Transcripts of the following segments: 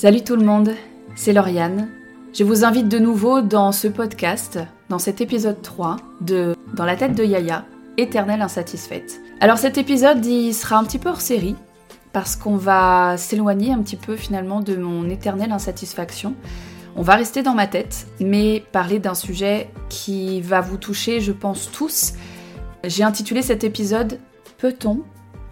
Salut tout le monde, c'est Lauriane. Je vous invite de nouveau dans ce podcast, dans cet épisode 3 de Dans la tête de Yaya, éternelle insatisfaite. Alors cet épisode, il sera un petit peu hors série, parce qu'on va s'éloigner un petit peu finalement de mon éternelle insatisfaction. On va rester dans ma tête, mais parler d'un sujet qui va vous toucher, je pense, tous. J'ai intitulé cet épisode Peut-on,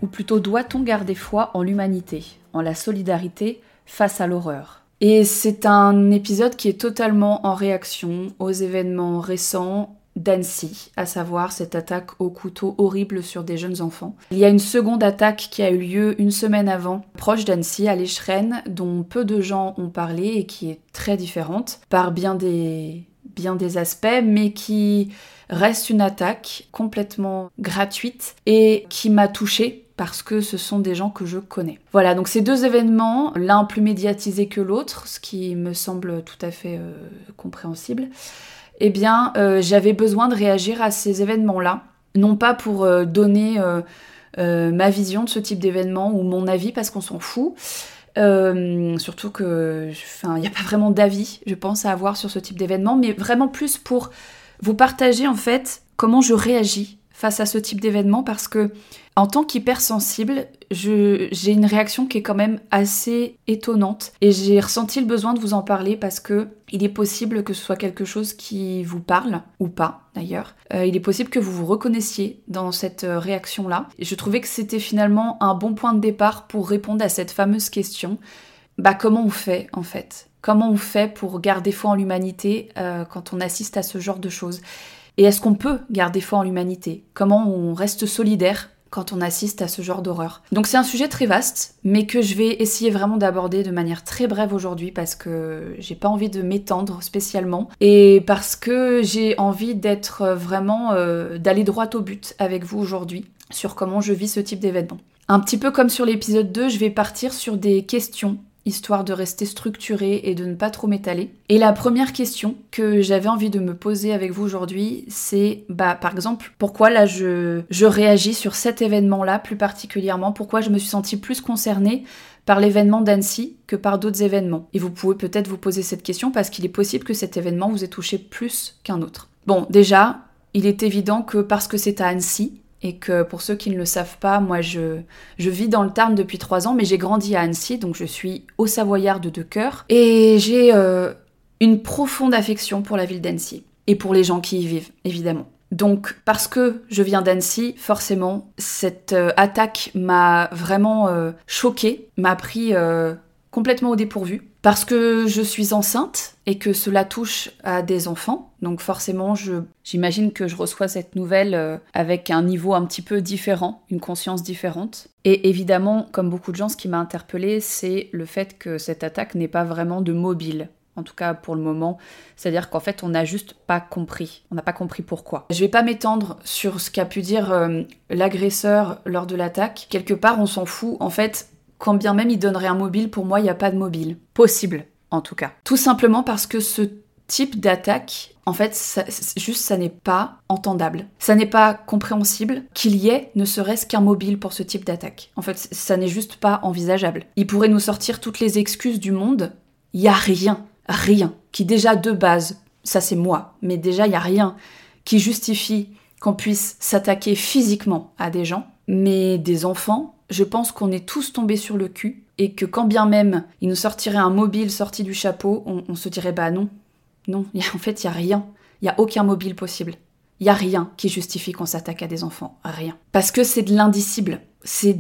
ou plutôt doit-on garder foi en l'humanité, en la solidarité face à l'horreur. Et c'est un épisode qui est totalement en réaction aux événements récents d'Annecy, à savoir cette attaque au couteau horrible sur des jeunes enfants. Il y a une seconde attaque qui a eu lieu une semaine avant, proche d'Annecy, à l'Écheren, dont peu de gens ont parlé et qui est très différente par bien des, bien des aspects, mais qui reste une attaque complètement gratuite et qui m'a touchée parce que ce sont des gens que je connais. Voilà, donc ces deux événements, l'un plus médiatisé que l'autre, ce qui me semble tout à fait euh, compréhensible, eh bien, euh, j'avais besoin de réagir à ces événements-là, non pas pour euh, donner ma vision de ce type d'événement ou mon avis, parce qu'on s'en fout, surtout que, il n'y a pas vraiment d'avis, je pense, à avoir sur ce type d'événement, mais vraiment plus pour vous partager en fait comment je réagis face à ce type d'événement parce que en tant qu'hypersensible, j'ai une réaction qui est quand même assez étonnante et j'ai ressenti le besoin de vous en parler parce que il est possible que ce soit quelque chose qui vous parle ou pas d'ailleurs. Euh, il est possible que vous vous reconnaissiez dans cette euh, réaction-là. Et je trouvais que c'était finalement un bon point de départ pour répondre à cette fameuse question. Bah comment on fait en fait? Comment on fait pour garder foi en l'humanité euh, quand on assiste à ce genre de choses? Et est-ce qu'on peut garder foi en l'humanité? Comment on reste solidaire quand on assiste à ce genre d'horreur. Donc c'est un sujet très vaste, mais que je vais essayer vraiment d'aborder de manière très brève aujourd'hui parce que j'ai pas envie de m'étendre spécialement et parce que j'ai envie d'être vraiment euh, d'aller droit au but avec vous aujourd'hui sur comment je vis ce type d'événement. Un petit peu comme sur l'épisode 2, je vais partir sur des questions histoire de rester structuré et de ne pas trop m'étaler. Et la première question que j'avais envie de me poser avec vous aujourd'hui, c'est bah par exemple pourquoi là je, je réagis sur cet événement-là plus particulièrement, pourquoi je me suis sentie plus concernée par l'événement d'Annecy que par d'autres événements? Et vous pouvez peut-être vous poser cette question parce qu'il est possible que cet événement vous ait touché plus qu'un autre. Bon, déjà, il est évident que parce que c'est à Annecy, et que pour ceux qui ne le savent pas, moi je, je vis dans le Tarn depuis trois ans, mais j'ai grandi à Annecy, donc je suis au Savoyard de cœur. Et j'ai euh, une profonde affection pour la ville d'Annecy. Et pour les gens qui y vivent, évidemment. Donc, parce que je viens d'Annecy, forcément, cette euh, attaque m'a vraiment euh, choquée, m'a pris complètement au dépourvu parce que je suis enceinte et que cela touche à des enfants. Donc forcément, j'imagine que je reçois cette nouvelle euh, avec un niveau un petit peu différent, une conscience différente. Et évidemment, comme beaucoup de gens, ce qui m'a interpellée, c'est le fait que cette attaque n'est pas vraiment de mobile en tout cas pour le moment. C'est-à-dire qu'en fait, on n'a juste pas compris. On n'a pas compris pourquoi. Je vais pas m'étendre sur ce qu'a pu dire euh, l'agresseur lors de l'attaque. Quelque part, on s'en fout. En fait, quand bien même il donnerait un mobile, pour moi, il n'y a pas de mobile. Possible, en tout cas. Tout simplement parce que ce type d'attaque, en fait, juste ça n'est pas entendable. Ça n'est pas compréhensible qu'il y ait ne serait-ce qu'un mobile pour ce type d'attaque. En fait, ça n'est juste pas envisageable. Il pourrait nous sortir toutes les excuses du monde. Il y a rien, rien, qui déjà de base, ça c'est moi, mais déjà il y a rien qui justifie qu'on puisse s'attaquer physiquement à des gens, mais des enfants, je pense qu'on est tous tombés sur le cul et que quand bien même il nous sortirait un mobile sorti du chapeau, on, se dirait bah non, non, en fait il y a rien, il y a aucun mobile possible. Il y a rien qui justifie qu'on s'attaque à des enfants, rien. Parce que c'est de l'indicible, c'est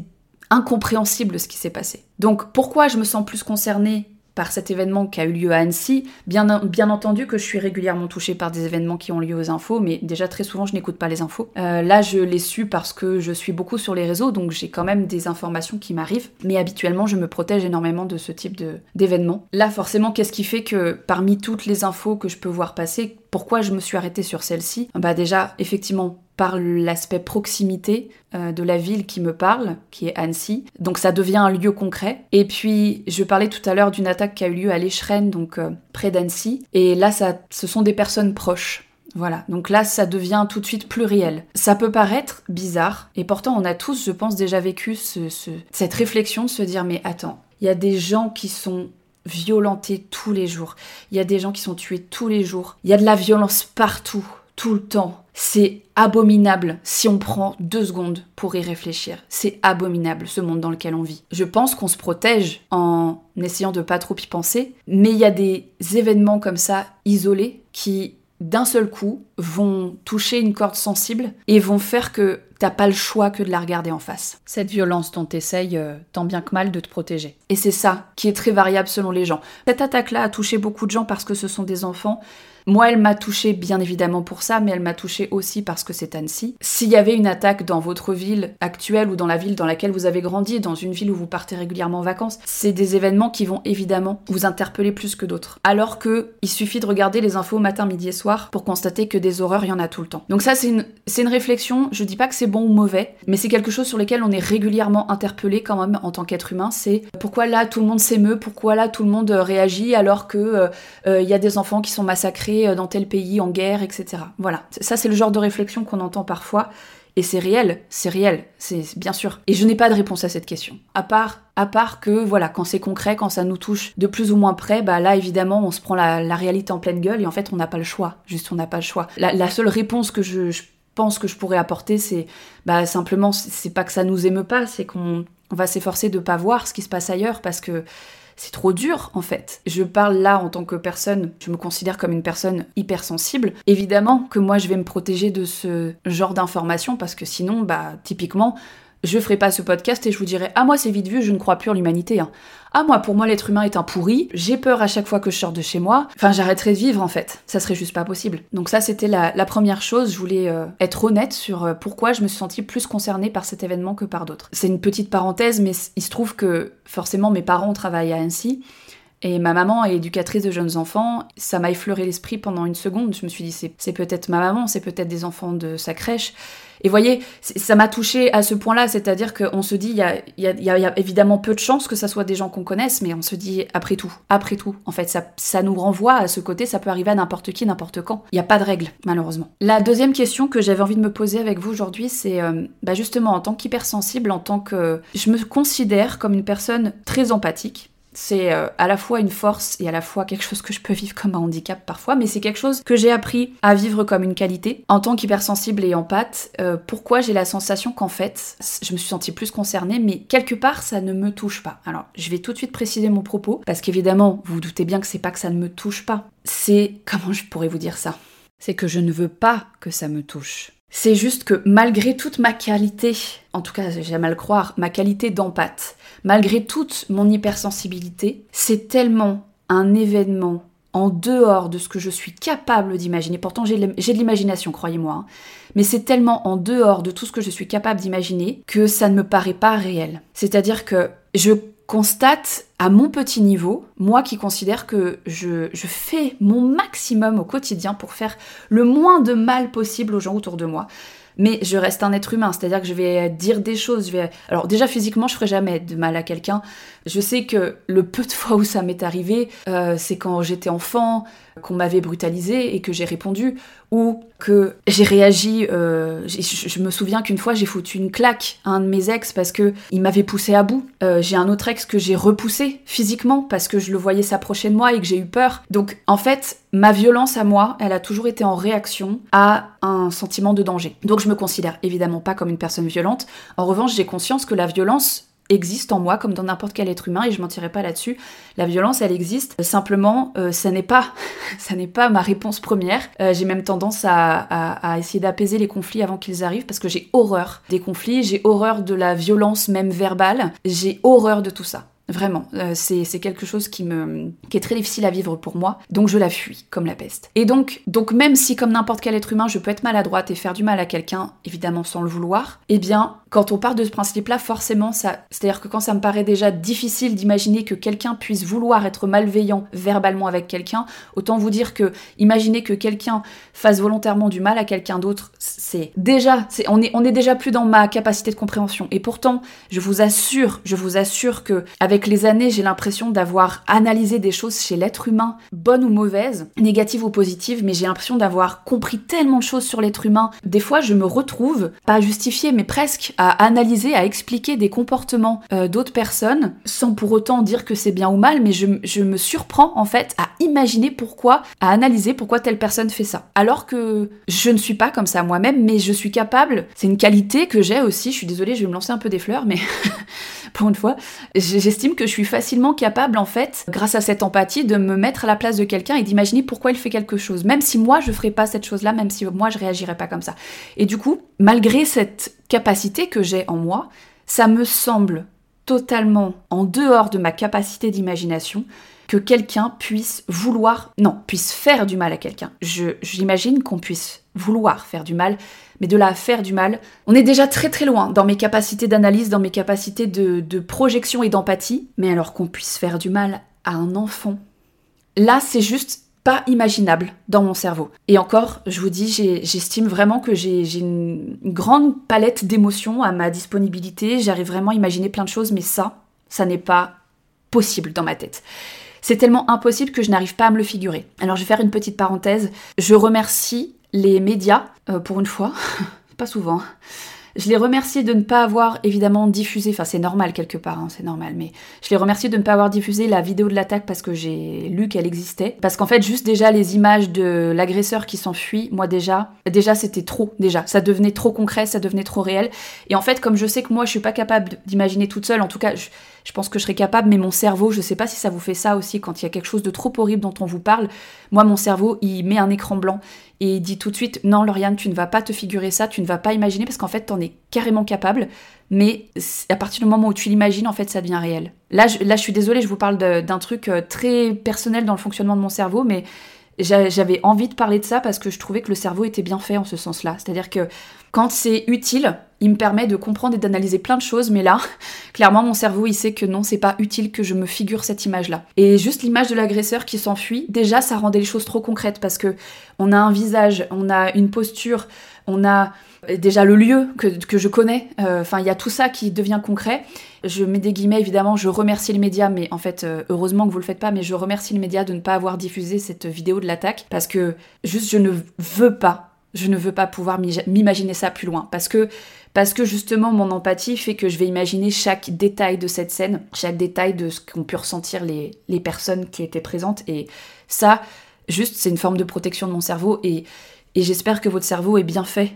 incompréhensible ce qui s'est passé. Donc pourquoi je me sens plus concernée par cet événement qui a eu lieu à Annecy. Bien, entendu que je suis régulièrement touchée par des événements qui ont lieu aux infos, mais déjà très souvent je n'écoute pas les infos. Euh, là je l'ai su parce que je suis beaucoup sur les réseaux, donc j'ai quand même des informations qui m'arrivent, mais habituellement je me protège énormément de ce type d'événements. Là forcément qu'est-ce qui fait que parmi toutes les infos que je peux voir passer, pourquoi je me suis arrêtée sur celle-ci? Bah déjà effectivement par l'aspect proximité euh, de la ville qui me parle, qui est Annecy. Donc ça devient un lieu concret. Et puis je parlais tout à l'heure d'une attaque qui a eu lieu à l'Écheren, donc euh, près d'Annecy. Et là, ça, ce sont des personnes proches. Voilà, donc là ça devient tout de suite plus réel. Ça peut paraître bizarre, et pourtant on a tous, je pense, déjà vécu cette réflexion de se dire mais attends, il y a des gens qui sont violentés tous les jours. Il y a des gens qui sont tués tous les jours. Il y a de la violence partout, tout le temps. C'est abominable si on prend deux secondes pour y réfléchir. C'est abominable ce monde dans lequel on vit. Je pense qu'on se protège en essayant de pas trop y penser, mais il y a des événements comme ça isolés qui d'un seul coup vont toucher une corde sensible et vont faire que t'as pas le choix que de la regarder en face. Cette violence dont t'essayes euh, tant bien que mal de te protéger. Et c'est ça qui est très variable selon les gens. Cette attaque-là a touché beaucoup de gens parce que ce sont des enfants. Moi, elle m'a touché bien évidemment pour ça, mais elle m'a touché aussi parce que c'est Annecy. S'il y avait une attaque dans votre ville actuelle ou dans la ville dans laquelle vous avez grandi, dans une ville où vous partez régulièrement en vacances, c'est des événements qui vont évidemment vous interpeller plus que d'autres. Alors que il suffit de regarder les infos matin, midi et soir pour constater que des horreurs, il y en a tout le temps. Donc ça, c'est une, réflexion. Je dis pas que c'est bon ou mauvais, mais c'est quelque chose sur lequel on est régulièrement interpellé quand même en tant qu'être humain. C'est pourquoi là tout le monde s'émeut, pourquoi là tout le monde réagit alors que euh, euh, il y a des enfants qui sont massacrés euh, dans tel pays en guerre, etc. Voilà, ça c'est le genre de réflexion qu'on entend parfois. Et c'est réel, c'est réel, c'est bien sûr. Et je n'ai pas de réponse à cette question. À part, à part que, voilà, quand c'est concret, quand ça nous touche de plus ou moins près, bah là, évidemment, on se prend la, réalité en pleine gueule et en fait, on n'a pas le choix. Juste, on n'a pas le choix. La, seule réponse que je, pense que je pourrais apporter, c'est, bah, simplement, c'est pas que ça nous émeut pas, c'est qu'on va s'efforcer de pas voir ce qui se passe ailleurs parce que c'est trop dur en fait. Je parle là en tant que personne, je me considère comme une personne hypersensible. Évidemment que moi je vais me protéger de ce genre d'informations parce que sinon, bah typiquement, je ferai pas ce podcast et je vous dirai Ah, moi, c'est vite vu, je ne crois plus en l'humanité. Hein. Ah, moi, pour moi, l'être humain est un pourri. J'ai peur à chaque fois que je sors de chez moi. Enfin, j'arrêterai de vivre, en fait. Ça serait juste pas possible. Donc, ça, c'était la, première chose. Je voulais euh, être honnête sur euh, pourquoi je me suis sentie plus concernée par cet événement que par d'autres. C'est une petite parenthèse, mais il se trouve que forcément, mes parents travaillent à Annecy. Et ma maman est éducatrice de jeunes enfants. Ça m'a effleuré l'esprit pendant une seconde. Je me suis dit, c'est peut-être ma maman, c'est peut-être des enfants de sa crèche. Et voyez, ça m'a touché à ce point-là, c'est-à-dire qu'on se dit, il y a, évidemment peu de chances que ça soit des gens qu'on connaisse, mais on se dit, après tout, après tout, en fait, ça, nous renvoie à ce côté, ça peut arriver à n'importe qui, n'importe quand. Il n'y a pas de règle, malheureusement. La deuxième question que j'avais envie de me poser avec vous aujourd'hui, c'est euh, bah justement en tant qu'hypersensible, en tant que... Je me considère comme une personne très empathique, c'est euh, à la fois une force et à la fois quelque chose que je peux vivre comme un handicap parfois, mais c'est quelque chose que j'ai appris à vivre comme une qualité. En tant qu'hypersensible et empathe, euh, pourquoi j'ai la sensation qu'en fait, je me suis sentie plus concernée, mais quelque part, ça ne me touche pas. Alors, je vais tout de suite préciser mon propos, parce qu'évidemment, vous vous doutez bien que c'est pas que ça ne me touche pas. C'est, comment je pourrais vous dire ça? C'est que je ne veux pas que ça me touche. C'est juste que malgré toute ma qualité, en tout cas j'aime à le croire, ma qualité d'empathe, malgré toute mon hypersensibilité, c'est tellement un événement en dehors de ce que je suis capable d'imaginer. Pourtant j'ai de l'imagination, croyez-moi, hein. mais c'est tellement en dehors de tout ce que je suis capable d'imaginer que ça ne me paraît pas réel. C'est-à-dire que je constate à mon petit niveau, moi qui considère que je, fais mon maximum au quotidien pour faire le moins de mal possible aux gens autour de moi. Mais je reste un être humain, c'est-à-dire que je vais dire des choses, je vais... Alors déjà physiquement, je ferai jamais de mal à quelqu'un. Je sais que le peu de fois où ça m'est arrivé, euh, c'est quand j'étais enfant, qu'on m'avait brutalisé et que j'ai répondu, ou que j'ai réagi. Euh, je, me souviens qu'une fois j'ai foutu une claque à un de mes ex parce que il m'avait poussé à bout. Euh, j'ai un autre ex que j'ai repoussé physiquement parce que je le voyais s'approcher de moi et que j'ai eu peur. Donc en fait, ma violence à moi, elle a toujours été en réaction à un sentiment de danger. Donc je me considère évidemment pas comme une personne violente. En revanche, j'ai conscience que la violence existe en moi comme dans n'importe quel être humain et je mentirai pas là-dessus. La violence, elle existe. Simplement, euh, ça n'est pas, ça n'est pas ma réponse première. Euh, j'ai même tendance à, essayer d'apaiser les conflits avant qu'ils arrivent parce que j'ai horreur des conflits, j'ai horreur de la violence même verbale, j'ai horreur de tout ça. Vraiment, euh, c'est quelque chose qui, me, qui est très difficile à vivre pour moi, donc je la fuis comme la peste. Et donc, donc même si comme n'importe quel être humain, je peux être maladroite et faire du mal à quelqu'un, évidemment sans le vouloir, eh bien, quand on part de ce principe-là, forcément, ça, c'est-à-dire que quand ça me paraît déjà difficile d'imaginer que quelqu'un puisse vouloir être malveillant verbalement avec quelqu'un, autant vous dire que imaginer que quelqu'un fasse volontairement du mal à quelqu'un d'autre, c'est déjà, c'est, on est, on est déjà plus dans ma capacité de compréhension. Et pourtant, je vous assure, je vous assure que avec avec les années, j'ai l'impression d'avoir analysé des choses chez l'être humain, bonnes ou mauvaises, négatives ou positives, mais j'ai l'impression d'avoir compris tellement de choses sur l'être humain. Des fois, je me retrouve, pas à justifier, mais presque à analyser, à expliquer des comportements euh, d'autres personnes, sans pour autant dire que c'est bien ou mal, mais je, je me surprends en fait à imaginer pourquoi, à analyser pourquoi telle personne fait ça. Alors que je ne suis pas comme ça moi-même, mais je suis capable, c'est une qualité que j'ai aussi, je suis désolée, je vais me lancer un peu des fleurs, mais pour une fois, j'estime que je suis facilement capable, en fait, grâce à cette empathie, de me mettre à la place de quelqu'un et d'imaginer pourquoi il fait quelque chose, même si moi je ferais pas cette chose-là, même si moi je réagirais pas comme ça. Et du coup, malgré cette capacité que j'ai en moi, ça me semble totalement en dehors de ma capacité d'imagination que quelqu'un puisse vouloir, non, puisse faire du mal à quelqu'un. J'imagine qu'on puisse vouloir faire du mal, mais de la faire du mal, on est déjà très très loin dans mes capacités d'analyse, dans mes capacités de, de projection et d'empathie, mais alors qu'on puisse faire du mal à un enfant, là c'est juste pas imaginable dans mon cerveau. Et encore, je vous dis, j'estime vraiment que j'ai une, grande palette d'émotions à ma disponibilité, j'arrive vraiment à imaginer plein de choses, mais ça, ça n'est pas possible dans ma tête. C'est tellement impossible que je n'arrive pas à me le figurer. Alors je vais faire une petite parenthèse. Je remercie les médias, euh, pour une fois, pas souvent, je les remercie de ne pas avoir évidemment diffusé, enfin c'est normal quelque part, hein, c'est normal, mais je les remercie de ne pas avoir diffusé la vidéo de l'attaque parce que j'ai lu qu'elle existait. Parce qu'en fait, juste déjà les images de l'agresseur qui s'enfuit, moi déjà, déjà c'était trop, déjà. Ça devenait trop concret, ça devenait trop réel. Et en fait, comme je sais que moi je suis pas capable d'imaginer toute seule, en tout cas, je, je pense que je serais capable, mais mon cerveau, je sais pas si ça vous fait ça aussi quand il y a quelque chose de trop horrible dont on vous parle. Moi, mon cerveau, il met un écran blanc et il dit tout de suite non Lauriane tu ne vas pas te figurer ça, tu ne vas pas imaginer parce qu'en fait t'en es carrément capable, mais à partir du moment où tu l'imagines en fait ça devient réel. Là je, là je suis désolée, je vous parle d'un truc euh, très personnel dans le fonctionnement de mon cerveau, mais j'avais envie de parler de ça parce que je trouvais que le cerveau était bien fait en ce sens-là. C'est-à-dire que quand c'est utile, il me permet de comprendre et d'analyser plein de choses, mais là, clairement, mon cerveau, il sait que non, c'est pas utile que je me figure cette image-là. Et juste l'image de l'agresseur qui s'enfuit, déjà, ça rendait les choses trop concrètes parce que on a un visage, on a une posture, on a déjà le lieu que, je connais. Euh, enfin, il y a tout ça qui devient concret. Je mets des guillemets, évidemment, je remercie les médias, mais en fait, euh, heureusement que vous le faites pas, mais je remercie les médias de ne pas avoir diffusé cette vidéo de l'attaque parce que juste, je ne veux pas je ne veux pas pouvoir m'imaginer ça plus loin parce que parce que justement mon empathie fait que je vais imaginer chaque détail de cette scène, chaque détail de ce qu'ont pu ressentir les, les personnes qui étaient présentes et ça juste c'est une forme de protection de mon cerveau et et j'espère que votre cerveau est bien fait,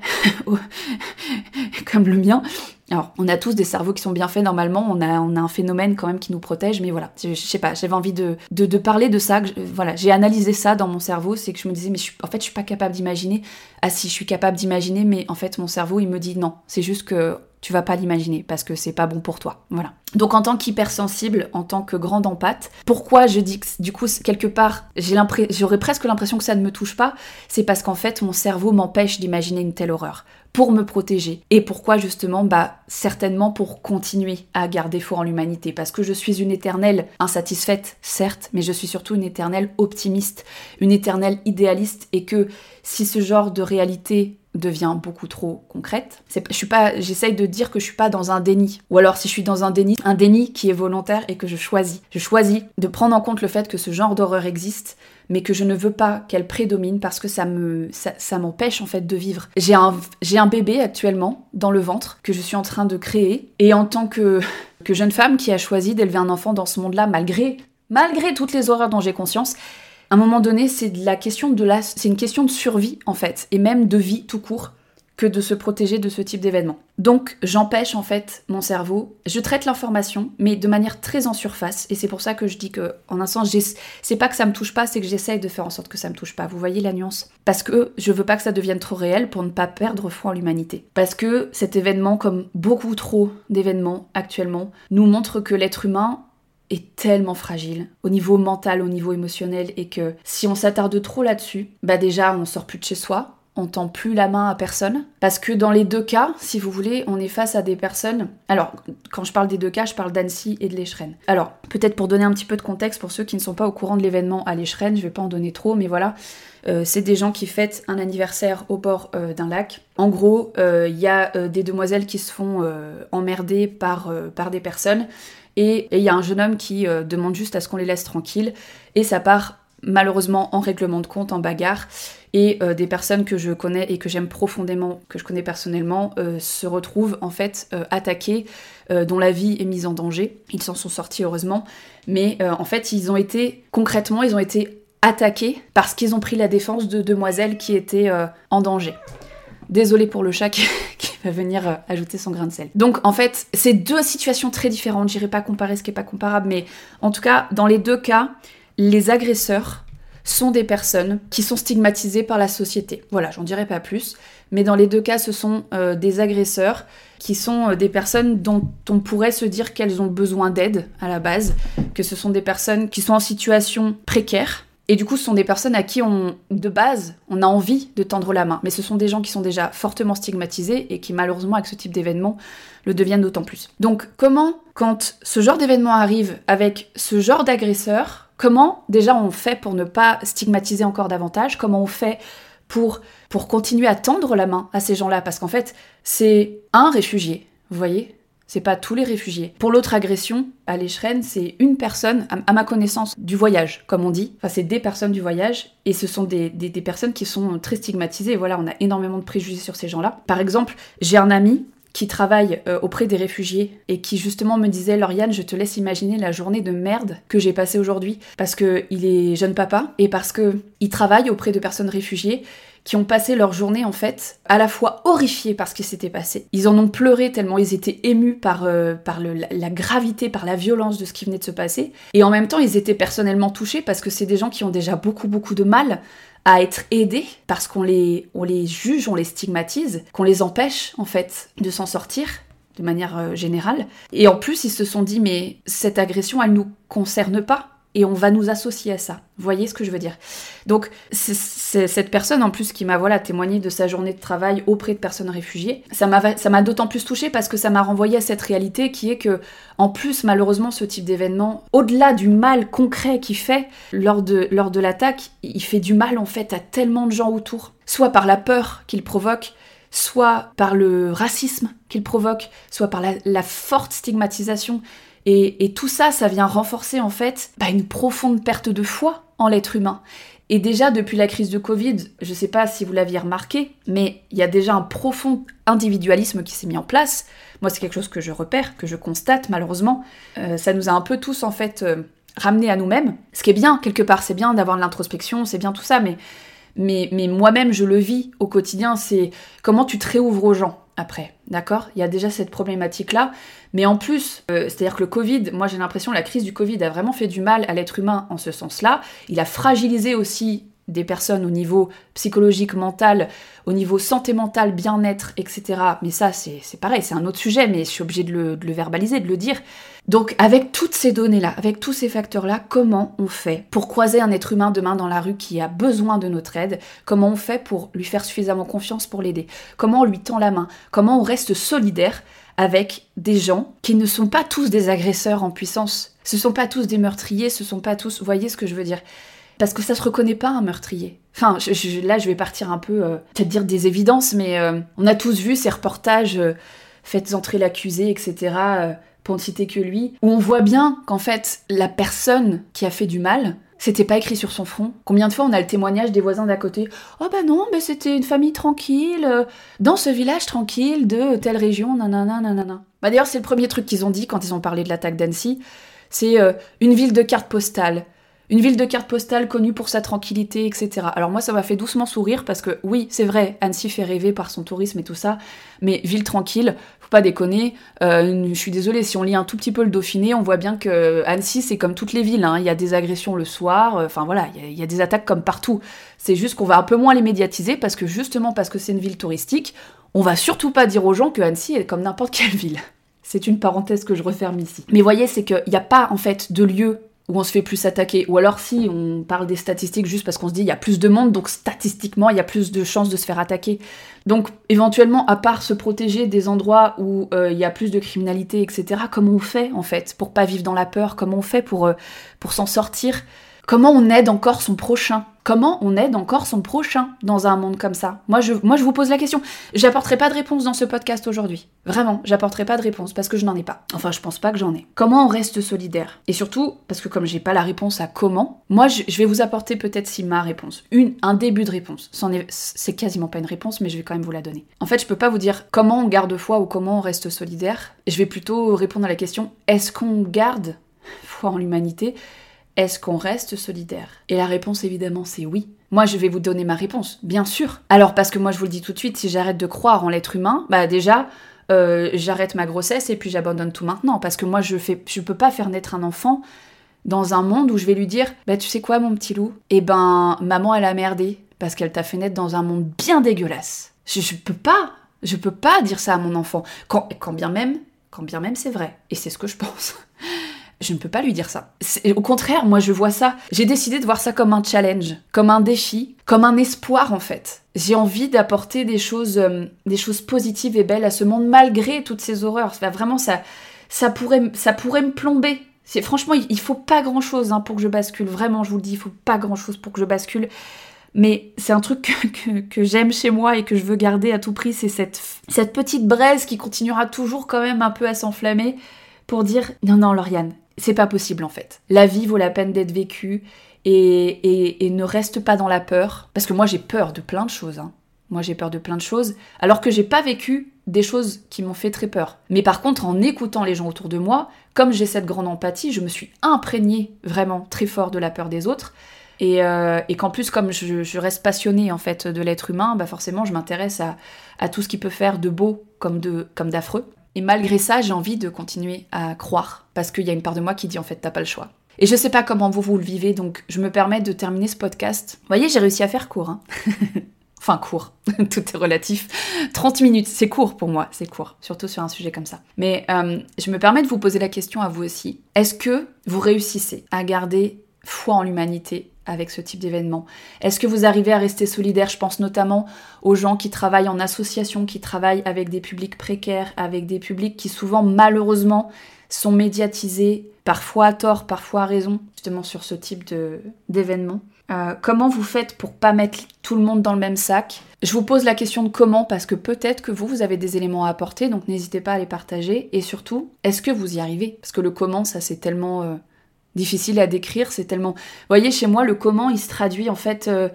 comme le mien. Alors, on a tous des cerveaux qui sont bien faits normalement, on a, a un phénomène quand même qui nous protège, mais voilà, je, sais pas, j'avais envie de, de, parler de ça, voilà, j'ai analysé ça dans mon cerveau, c'est que je me disais, mais en fait, je suis pas capable d'imaginer. Ah si, je suis capable d'imaginer, mais en fait, mon cerveau, il me dit non, c'est juste que tu vas pas l'imaginer parce que c'est pas bon pour toi. Voilà. Donc en tant qu'hypersensible, en tant que grande empathe, pourquoi je dis que du coup quelque part j'aurais presque l'impression que ça ne me touche pas, c'est parce qu'en fait mon cerveau m'empêche d'imaginer une telle horreur pour me protéger. Et pourquoi justement Bah certainement pour continuer à garder foi en l'humanité parce que je suis une éternelle insatisfaite certes, mais je suis surtout une éternelle optimiste, une éternelle idéaliste et que si ce genre de réalité devient beaucoup trop concrète. Je suis pas, j'essaye de dire que je suis pas dans un déni. Ou alors si je suis dans un déni, un déni qui est volontaire et que je choisis. Je choisis de prendre en compte le fait que ce genre d'horreur existe, mais que je ne veux pas qu'elle prédomine parce que ça me, ça, m'empêche en fait de vivre. J'ai un, j'ai bébé actuellement dans le ventre que je suis en train de créer et en tant que, que jeune femme qui a choisi d'élever un enfant dans ce monde-là malgré, malgré toutes les horreurs dont j'ai conscience, à un moment donné, c'est la question de la, c'est une question de survie en fait, et même de vie tout court, que de se protéger de ce type d'événement. Donc j'empêche en fait mon cerveau, je traite l'information, mais de manière très en surface, et c'est pour ça que je dis que en un sens, c'est pas que ça me touche pas, c'est que j'essaye de faire en sorte que ça me touche pas. Vous voyez la nuance? Parce que je veux pas que ça devienne trop réel pour ne pas perdre foi en l'humanité. Parce que cet événement, comme beaucoup trop d'événements actuellement, nous montre que l'être humain est tellement fragile au niveau mental, au niveau émotionnel, et que si on s'attarde trop là-dessus, bah déjà on sort plus de chez soi, on tend plus la main à personne. Parce que dans les deux cas, si vous voulez, on est face à des personnes. Alors, quand je parle des deux cas, je parle d'Annecy et de l'Écheren. Alors, peut-être pour donner un petit peu de contexte pour ceux qui ne sont pas au courant de l'événement à l'Écheren, je vais pas en donner trop, mais voilà. c'est des gens qui fêtent un anniversaire au bord d'un lac. En gros, il y a des demoiselles qui se font emmerder par, par des personnes et il y a un jeune homme qui demande juste à ce qu'on les laisse tranquilles et ça part malheureusement en règlement de compte, en bagarre, et euh, des personnes que je connais et que j'aime profondément, que je connais personnellement, euh, se retrouvent en fait euh, attaquées, dont la vie est mise en danger. Ils s'en sont sortis heureusement, mais en fait ils ont été, concrètement, ils ont été attaqués parce qu'ils ont pris la défense de demoiselles qui étaient en danger. Désolée pour le chat qui, va venir ajouter son grain de sel. Donc en fait, c'est deux situations très différentes. J'irai pas comparer ce qui est pas comparable, mais en tout cas, dans les deux cas, les agresseurs sont des personnes qui sont stigmatisées par la société. Voilà, j'en dirai pas plus, mais dans les deux cas, ce sont euh, des agresseurs qui sont euh, des personnes dont on pourrait se dire qu'elles ont besoin d'aide à la base, que ce sont des personnes qui sont en situation précaire. Et du coup, ce sont des personnes à qui de base, on a envie de tendre la main. Mais ce sont des gens qui sont déjà fortement stigmatisés et qui, malheureusement, avec ce type d'événement, le deviennent d'autant plus. Donc, comment, quand ce genre d'événement arrive avec ce genre d'agresseur, Comment déjà on fait pour ne pas stigmatiser encore davantage? Comment on fait pour, pour continuer à tendre la main à ces gens-là? Parce qu'en fait, c'est un réfugié, vous voyez? C'est pas tous les réfugiés. Pour l'autre agression, à l'écheren, c'est une personne, à, ma connaissance, du voyage, comme on dit. Enfin, c'est des personnes du voyage, et ce sont des, des, des personnes qui sont très stigmatisées. Voilà, on a énormément de préjugés sur ces gens-là. Par exemple, j'ai un ami qui travaille euh, auprès des réfugiés et qui justement me disait Lauriane, je te laisse imaginer la journée de merde que j'ai passée aujourd'hui parce que il est jeune papa et parce que il travaille auprès de personnes réfugiées qui ont passé leur journée en fait à la fois horrifiés par ce qui s'était passé. Ils en ont pleuré tellement ils étaient émus par, euh, par la gravité, par la violence de ce qui venait de se passer. Et en même temps, ils étaient personnellement touchés parce que c'est des gens qui ont déjà beaucoup beaucoup de mal à être aidés parce qu'on les, on les juge, on les stigmatise, qu'on les empêche en fait de s'en sortir de manière euh, générale. Et en plus, ils se sont dit mais cette agression, elle nous concerne pas et on va nous associer à ça. Vous voyez ce que je veux dire? Donc, cette personne en plus qui m'a voilà témoigné de sa journée de travail auprès de personnes réfugiées. Ça m'a d'autant plus touchée parce que ça m'a renvoyé à cette réalité qui est que, en plus, malheureusement, ce type d'événement, au-delà du mal concret qu'il fait lors de, lors de l'attaque, il fait du mal en fait à tellement de gens autour. Soit par la peur qu'il provoque, soit par le racisme qu'il provoque, soit par la forte stigmatisation et, tout ça, ça vient renforcer en fait bah, une profonde perte de foi en l'être humain. Et déjà depuis la crise de Covid, je ne sais pas si vous l'aviez remarqué, mais il y a déjà un profond individualisme qui s'est mis en place. Moi, c'est quelque chose que je repère, que je constate malheureusement. Euh, ça nous a un peu tous en fait euh, ramenés à nous-mêmes. Ce qui est bien quelque part, c'est bien d'avoir de l'introspection, c'est bien tout ça, mais mais, mais moi-même je le vis au quotidien. C'est comment tu te réouvres aux gens après, d'accord? Il y a déjà cette problématique-là, mais en plus, euh, c'est-à-dire que le Covid, moi j'ai l'impression la crise du Covid a vraiment fait du mal à l'être humain en ce sens-là. Il a fragilisé aussi des personnes au niveau psychologique, mental, au niveau santé mentale, bien-être, etc. Mais ça, c'est pareil, c'est un autre sujet, mais je suis obligée de le, de le verbaliser, de le dire. Donc, avec toutes ces données-là, avec tous ces facteurs-là, comment on fait pour croiser un être humain demain dans la rue qui a besoin de notre aide? Comment on fait pour lui faire suffisamment confiance pour l'aider? Comment on lui tend la main? Comment on reste solidaire avec des gens qui ne sont pas tous des agresseurs en puissance? Ce sont pas tous des meurtriers, ce sont pas tous. Vous voyez ce que je veux dire? Parce que ça se reconnaît pas un meurtrier. Enfin, là, je vais partir un peu, euh, peut-être dire des évidences, mais euh, on a tous vu ces reportages, euh, faites entrer l'accusé, etc., pour ne citer que lui, où on voit bien qu'en fait, la personne qui a fait du mal, c'était pas écrit sur son front. Combien de fois on a le témoignage des voisins d'à côté? Oh bah non, mais c'était une famille tranquille, dans ce village tranquille de telle région, nanana, nanana. Bah d'ailleurs, c'est le premier truc qu'ils ont dit quand ils ont parlé de l'attaque d'Annecy. C'est une ville de cartes postales une ville de carte postale connue pour sa tranquillité, etc. Alors moi, ça m'a fait doucement sourire parce que oui, c'est vrai, Annecy fait rêver par son tourisme et tout ça, mais ville tranquille, faut pas déconner. Euh, je suis désolée, si on lit un tout petit peu le Dauphiné, on voit bien que Annecy, c'est comme toutes les villes. Hein. Il y a des agressions le soir, euh, enfin voilà, il y, a, des attaques comme partout. C'est juste qu'on va un peu moins les médiatiser parce que justement parce que c'est une ville touristique, on va surtout pas dire aux gens que Annecy est comme n'importe quelle ville. C'est une parenthèse que je referme ici. Mais voyez, c'est qu'il n'y a pas en fait de lieu où on se fait plus attaquer. Ou alors si on parle des statistiques juste parce qu'on se dit il y a plus de monde, donc statistiquement il y a plus de chances de se faire attaquer. Donc éventuellement, à part se protéger des endroits où euh, il y a plus de criminalité, etc., comment on fait en fait pour pas vivre dans la peur? Comment on fait pour, euh, pour s'en sortir? Comment on aide encore son prochain? Comment on aide encore son prochain dans un monde comme ça moi je, vous pose la question. J'apporterai pas de réponse dans ce podcast aujourd'hui. Vraiment, j'apporterai pas de réponse parce que je n'en ai pas. Enfin, je pense pas que j'en ai. Comment on reste solidaire Et surtout, parce que comme j'ai pas la réponse à comment, moi, je, vais vous apporter peut-être si ma réponse, un début de réponse. C'est quasiment pas une réponse, mais je vais quand même vous la donner. En fait, je peux pas vous dire comment on garde foi ou comment on reste solidaire. Je vais plutôt répondre à la question est-ce qu'on garde foi en l'humanité? Est-ce qu'on reste solidaire Et la réponse évidemment c'est oui. Moi je vais vous donner ma réponse, bien sûr. Alors parce que moi je vous le dis tout de suite, si j'arrête de croire en l'être humain, bah déjà euh, j'arrête ma grossesse et puis j'abandonne tout maintenant parce que moi je fais, je peux pas faire naître un enfant dans un monde où je vais lui dire bah tu sais quoi mon petit loup? Eh ben maman elle a merdé parce qu'elle t'a fait naître dans un monde bien dégueulasse. Je, je peux pas, je peux pas dire ça à mon enfant quand, quand bien même, quand bien même c'est vrai et c'est ce que je pense je ne peux pas lui dire ça. Au contraire, moi je vois ça. J'ai décidé de voir ça comme un challenge, comme un défi, comme un espoir en fait. J'ai envie d'apporter des choses, euh, des choses positives et belles à ce monde malgré toutes ces horreurs. vraiment, ça, ça pourrait, ça pourrait me plomber. Franchement, il faut pas grand chose hein, pour que je bascule. Vraiment, je vous le dis, il faut pas grand chose pour que je bascule. Mais c'est un truc que, que, j'aime chez moi et que je veux garder à tout prix, c'est cette, cette petite braise qui continuera toujours quand même un peu à s'enflammer pour dire non, non, Lauriane, c'est pas possible en fait. La vie vaut la peine d'être vécue et, et, ne reste pas dans la peur. Parce que moi j'ai peur de plein de choses. Hein. Moi j'ai peur de plein de choses, alors que j'ai pas vécu des choses qui m'ont fait très peur. Mais par contre, en écoutant les gens autour de moi, comme j'ai cette grande empathie, je me suis imprégnée vraiment très fort de la peur des autres. Et, euh, qu'en plus, comme je, reste passionnée en fait de l'être humain, bah forcément, je m'intéresse à, à, tout ce qui peut faire de beau comme de comme d'affreux. Et malgré ça, j'ai envie de continuer à croire, parce qu'il y a une part de moi qui dit en fait t'as pas le choix. Et je sais pas comment vous vous le vivez, donc je me permets de terminer ce podcast. Vous voyez, j'ai réussi à faire court. Hein enfin court, tout est relatif. 30 minutes, c'est court pour moi, c'est court, surtout sur un sujet comme ça. Mais euh, je me permets de vous poser la question à vous aussi. Est-ce que vous réussissez à garder foi en l'humanité avec ce type d'événement Est-ce que vous arrivez à rester solidaire? Je pense notamment aux gens qui travaillent en association, qui travaillent avec des publics précaires, avec des publics qui souvent malheureusement sont médiatisés, parfois à tort, parfois à raison, justement sur ce type d'événement. Euh, comment vous faites pour pas mettre tout le monde dans le même sac? Je vous pose la question de comment parce que peut-être que vous, vous avez des éléments à apporter, donc n'hésitez pas à les partager. Et surtout, est-ce que vous y arrivez? Parce que le comment, ça c'est tellement euh, difficile à décrire, c'est tellement... Vous voyez, chez moi, le comment, il se traduit en fait... Euh,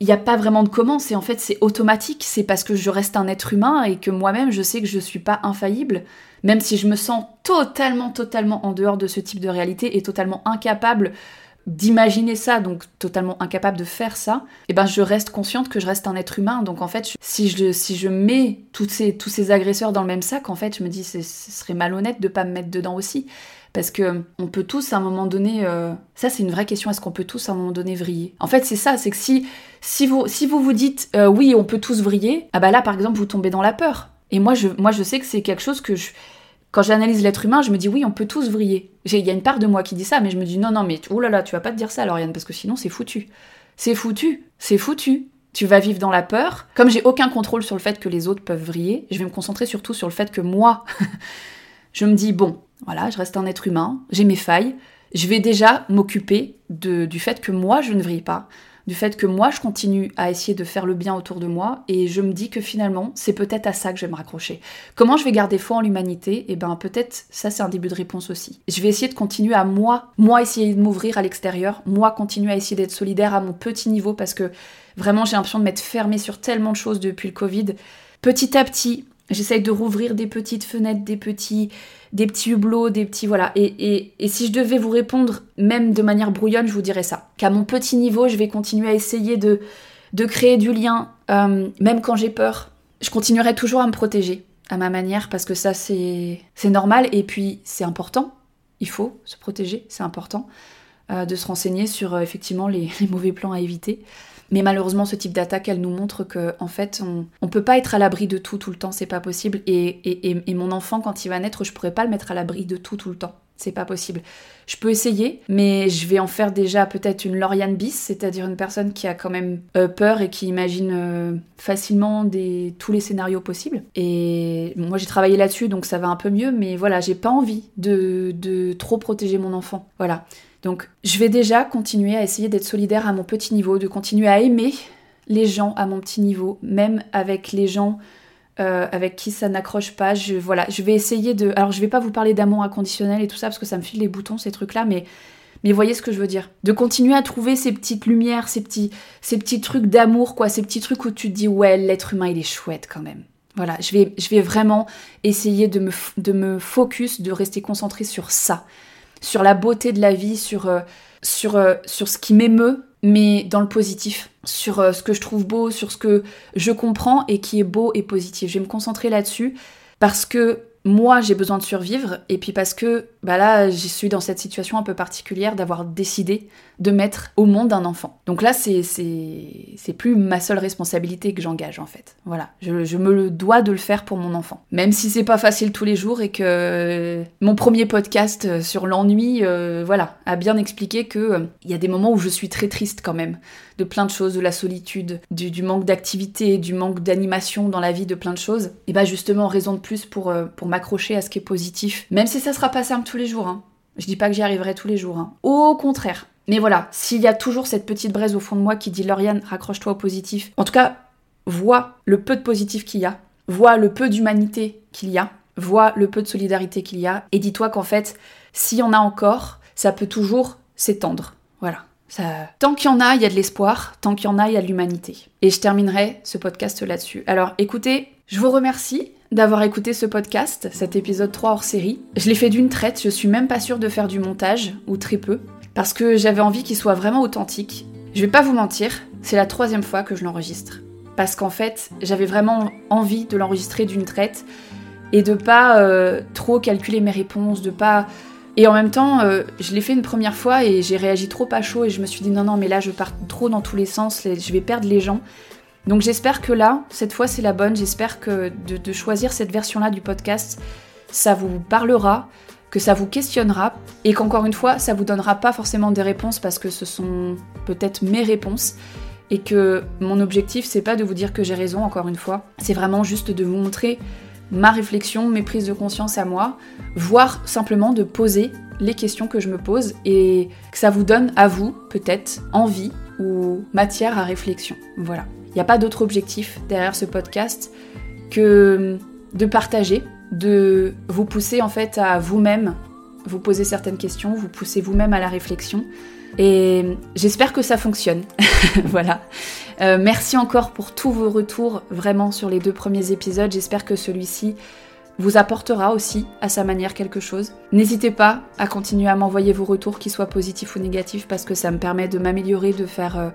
il n'y a pas vraiment de comment, c'est en fait c'est automatique, c'est parce que je reste un être humain et que moi-même je sais que je ne suis pas infaillible, même si je me sens totalement, totalement en dehors de ce type de réalité et totalement incapable d'imaginer ça, donc totalement incapable de faire ça, et eh ben je reste consciente que je reste un être humain. Donc en fait, si je, si je mets ces, tous ces agresseurs dans le même sac, en fait, je me dis ce serait malhonnête de pas me mettre dedans aussi. Parce que on peut tous à un moment donné, euh, ça c'est une vraie question, est-ce qu'on peut tous à un moment donné vriller? En fait c'est ça, c'est que si, si, vous, si vous vous dites euh, oui on peut tous vriller, ah bah là par exemple vous tombez dans la peur. Et moi je, moi je sais que c'est quelque chose que je... Quand j'analyse l'être humain, je me dis oui, on peut tous vriller. Il y a une part de moi qui dit ça, mais je me dis non, non, mais oh là là, tu vas pas te dire ça, Lauriane, parce que sinon c'est foutu. C'est foutu, c'est foutu. Tu vas vivre dans la peur. Comme j'ai aucun contrôle sur le fait que les autres peuvent vriller, je vais me concentrer surtout sur le fait que moi, je me dis bon, voilà, je reste un être humain, j'ai mes failles, je vais déjà m'occuper du fait que moi je ne vrille pas, du fait que moi je continue à essayer de faire le bien autour de moi et je me dis que finalement c'est peut-être à ça que je vais me raccrocher. Comment je vais garder foi en l'humanité? Eh ben peut-être ça c'est un début de réponse aussi. Je vais essayer de continuer à moi, moi essayer de m'ouvrir à l'extérieur, moi continuer à essayer d'être solidaire à mon petit niveau parce que vraiment j'ai l'impression de m'être fermée sur tellement de choses depuis le Covid. Petit à petit, J'essaye de rouvrir des petites fenêtres, des petits, des petits hublots, des petits voilà. Et, et, si je devais vous répondre, même de manière brouillonne, je vous dirais ça. Qu'à mon petit niveau, je vais continuer à essayer de, de créer du lien, euh, même quand j'ai peur. Je continuerai toujours à me protéger à ma manière parce que ça c'est normal et puis c'est important. Il faut se protéger, c'est important euh, de se renseigner sur euh, effectivement les mauvais plans à éviter. Mais malheureusement, ce type d'attaque, elle nous montre que, en fait, on, on peut pas être à l'abri de tout tout le temps, c'est pas possible. Et, et, et, mon enfant, quand il va naître, je pourrais pas le mettre à l'abri de tout tout le temps. C'est pas possible. Je peux essayer, mais je vais en faire déjà peut-être une Lauriane bis, c'est-à-dire une personne qui a quand même euh, peur et qui imagine euh, facilement tous les scénarios possibles. Et moi j'ai travaillé là-dessus, donc ça va un peu mieux, mais voilà, j'ai pas envie de, de trop protéger mon enfant. Voilà. Donc je vais déjà continuer à essayer d'être solidaire à mon petit niveau, de continuer à aimer les gens à mon petit niveau, même avec les gens euh, avec qui ça n'accroche pas. Je, voilà, je vais essayer de... Alors je vais pas vous parler d'amour inconditionnel et tout ça, parce que ça me file les boutons, ces trucs-là, mais... Mais voyez ce que je veux dire. De continuer à trouver ces petites lumières, ces petits, ces petits trucs d'amour, quoi, ces petits trucs où tu te dis, ouais, l'être humain, il est chouette quand même. Voilà, je vais, vraiment essayer de me, de me focus, de rester concentré sur ça, sur la beauté de la vie, sur, euh, sur, euh, sur ce qui m'émeut, mais dans le positif, sur euh, ce que je trouve beau, sur ce que je comprends et qui est beau et positif. Je vais me concentrer là-dessus parce que moi j'ai besoin de survivre et puis parce que bah là je suis dans cette situation un peu particulière d'avoir décidé de mettre au monde un enfant. Donc là c'est c'est plus ma seule responsabilité que j'engage en fait. Voilà, je, je, me le dois de le faire pour mon enfant. Même si c'est pas facile tous les jours et que mon premier podcast sur l'ennui euh, voilà a bien expliqué que euh, il y a des moments où je suis très triste quand même de plein de choses, de la solitude, du, manque d'activité, du manque d'animation dans la vie, de plein de choses. Et bah justement raison de plus pour euh, pour m'accrocher à ce qui est positif, même si ça sera pas simple tous les jours. Hein. Je dis pas que j'y arriverai tous les jours. Hein. Au contraire. Mais voilà, s'il y a toujours cette petite braise au fond de moi qui dit Lauriane, raccroche-toi au positif. En tout cas, vois le peu de positif qu'il y a, vois le peu d'humanité qu'il y a, vois le peu de solidarité qu'il y a, et dis-toi qu'en fait, s'il y en a encore, ça peut toujours s'étendre. Voilà. Ça... Tant qu'il y en a, il y a de l'espoir. Tant qu'il y en a, il y a de l'humanité. Et je terminerai ce podcast là-dessus. Alors écoutez, je vous remercie d'avoir écouté ce podcast, cet épisode 3 hors série. Je l'ai fait d'une traite, je suis même pas sûre de faire du montage, ou très peu, parce que j'avais envie qu'il soit vraiment authentique. Je vais pas vous mentir, c'est la troisième fois que je l'enregistre. Parce qu'en fait, j'avais vraiment envie de l'enregistrer d'une traite et de pas euh, trop calculer mes réponses, de pas. Et en même temps, euh, je l'ai fait une première fois et j'ai réagi trop à chaud et je me suis dit non, non, mais là je pars trop dans tous les sens, je vais perdre les gens. Donc j'espère que là, cette fois c'est la bonne, j'espère que de, choisir cette version-là du podcast, ça vous parlera, que ça vous questionnera et qu'encore une fois, ça vous donnera pas forcément des réponses parce que ce sont peut-être mes réponses et que mon objectif c'est pas de vous dire que j'ai raison encore une fois, c'est vraiment juste de vous montrer ma réflexion, mes prises de conscience à moi, voire simplement de poser les questions que je me pose et que ça vous donne à vous peut-être envie ou matière à réflexion. Voilà. Il n'y a pas d'autre objectif derrière ce podcast que de partager, de vous pousser en fait à vous-même vous poser certaines questions, vous pousser vous-même à la réflexion. Et j'espère que ça fonctionne. voilà. Euh, merci encore pour tous vos retours vraiment sur les deux premiers épisodes. J'espère que celui-ci vous apportera aussi à sa manière quelque chose. N'hésitez pas à continuer à m'envoyer vos retours, qu'ils soient positifs ou négatifs, parce que ça me permet de m'améliorer, de faire... Euh,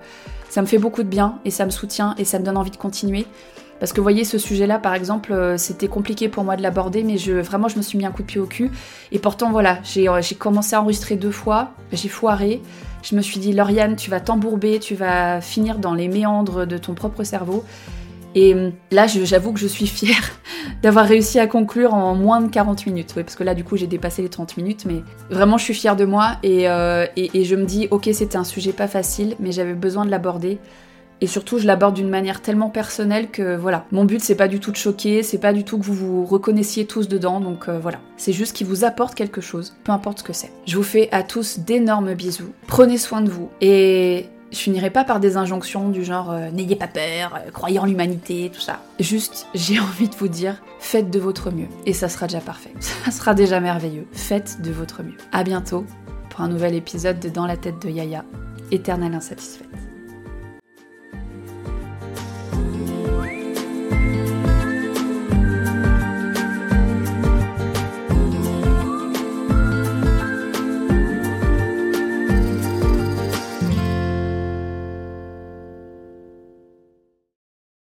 ça me fait beaucoup de bien et ça me soutient et ça me donne envie de continuer. Parce que vous voyez, ce sujet-là, par exemple, euh, c'était compliqué pour moi de l'aborder, mais je, vraiment, je me suis mis un coup de pied au cul. Et pourtant, voilà, j'ai euh, commencé à enregistrer deux fois, j'ai foiré. Je me suis dit, Lauriane, tu vas t'embourber, tu vas finir dans les méandres de ton propre cerveau. Et hum, là, j'avoue que je suis fière d'avoir réussi à conclure en moins de 40 minutes. Oui, parce que là, du coup, j'ai dépassé les 30 minutes, mais vraiment, je suis fière de moi euh, et, je me dis, ok, c'était un sujet pas facile, mais j'avais besoin de l'aborder. Et surtout, je l'aborde d'une manière tellement personnelle que voilà. Mon but, c'est pas du tout de choquer, c'est pas du tout que vous vous reconnaissiez tous dedans, donc euh, voilà. C'est juste qu'il vous apporte quelque chose, peu importe ce que c'est. Je vous fais à tous d'énormes bisous. Prenez soin de vous. Et je finirai pas par des injonctions du genre euh, n'ayez pas peur, euh, croyez en l'humanité, tout ça. Juste, j'ai envie de vous dire, faites de votre mieux. Et ça sera déjà parfait. Ça sera déjà merveilleux. Faites de votre mieux. À bientôt pour un nouvel épisode de Dans la tête de Yaya, éternelle insatisfaite.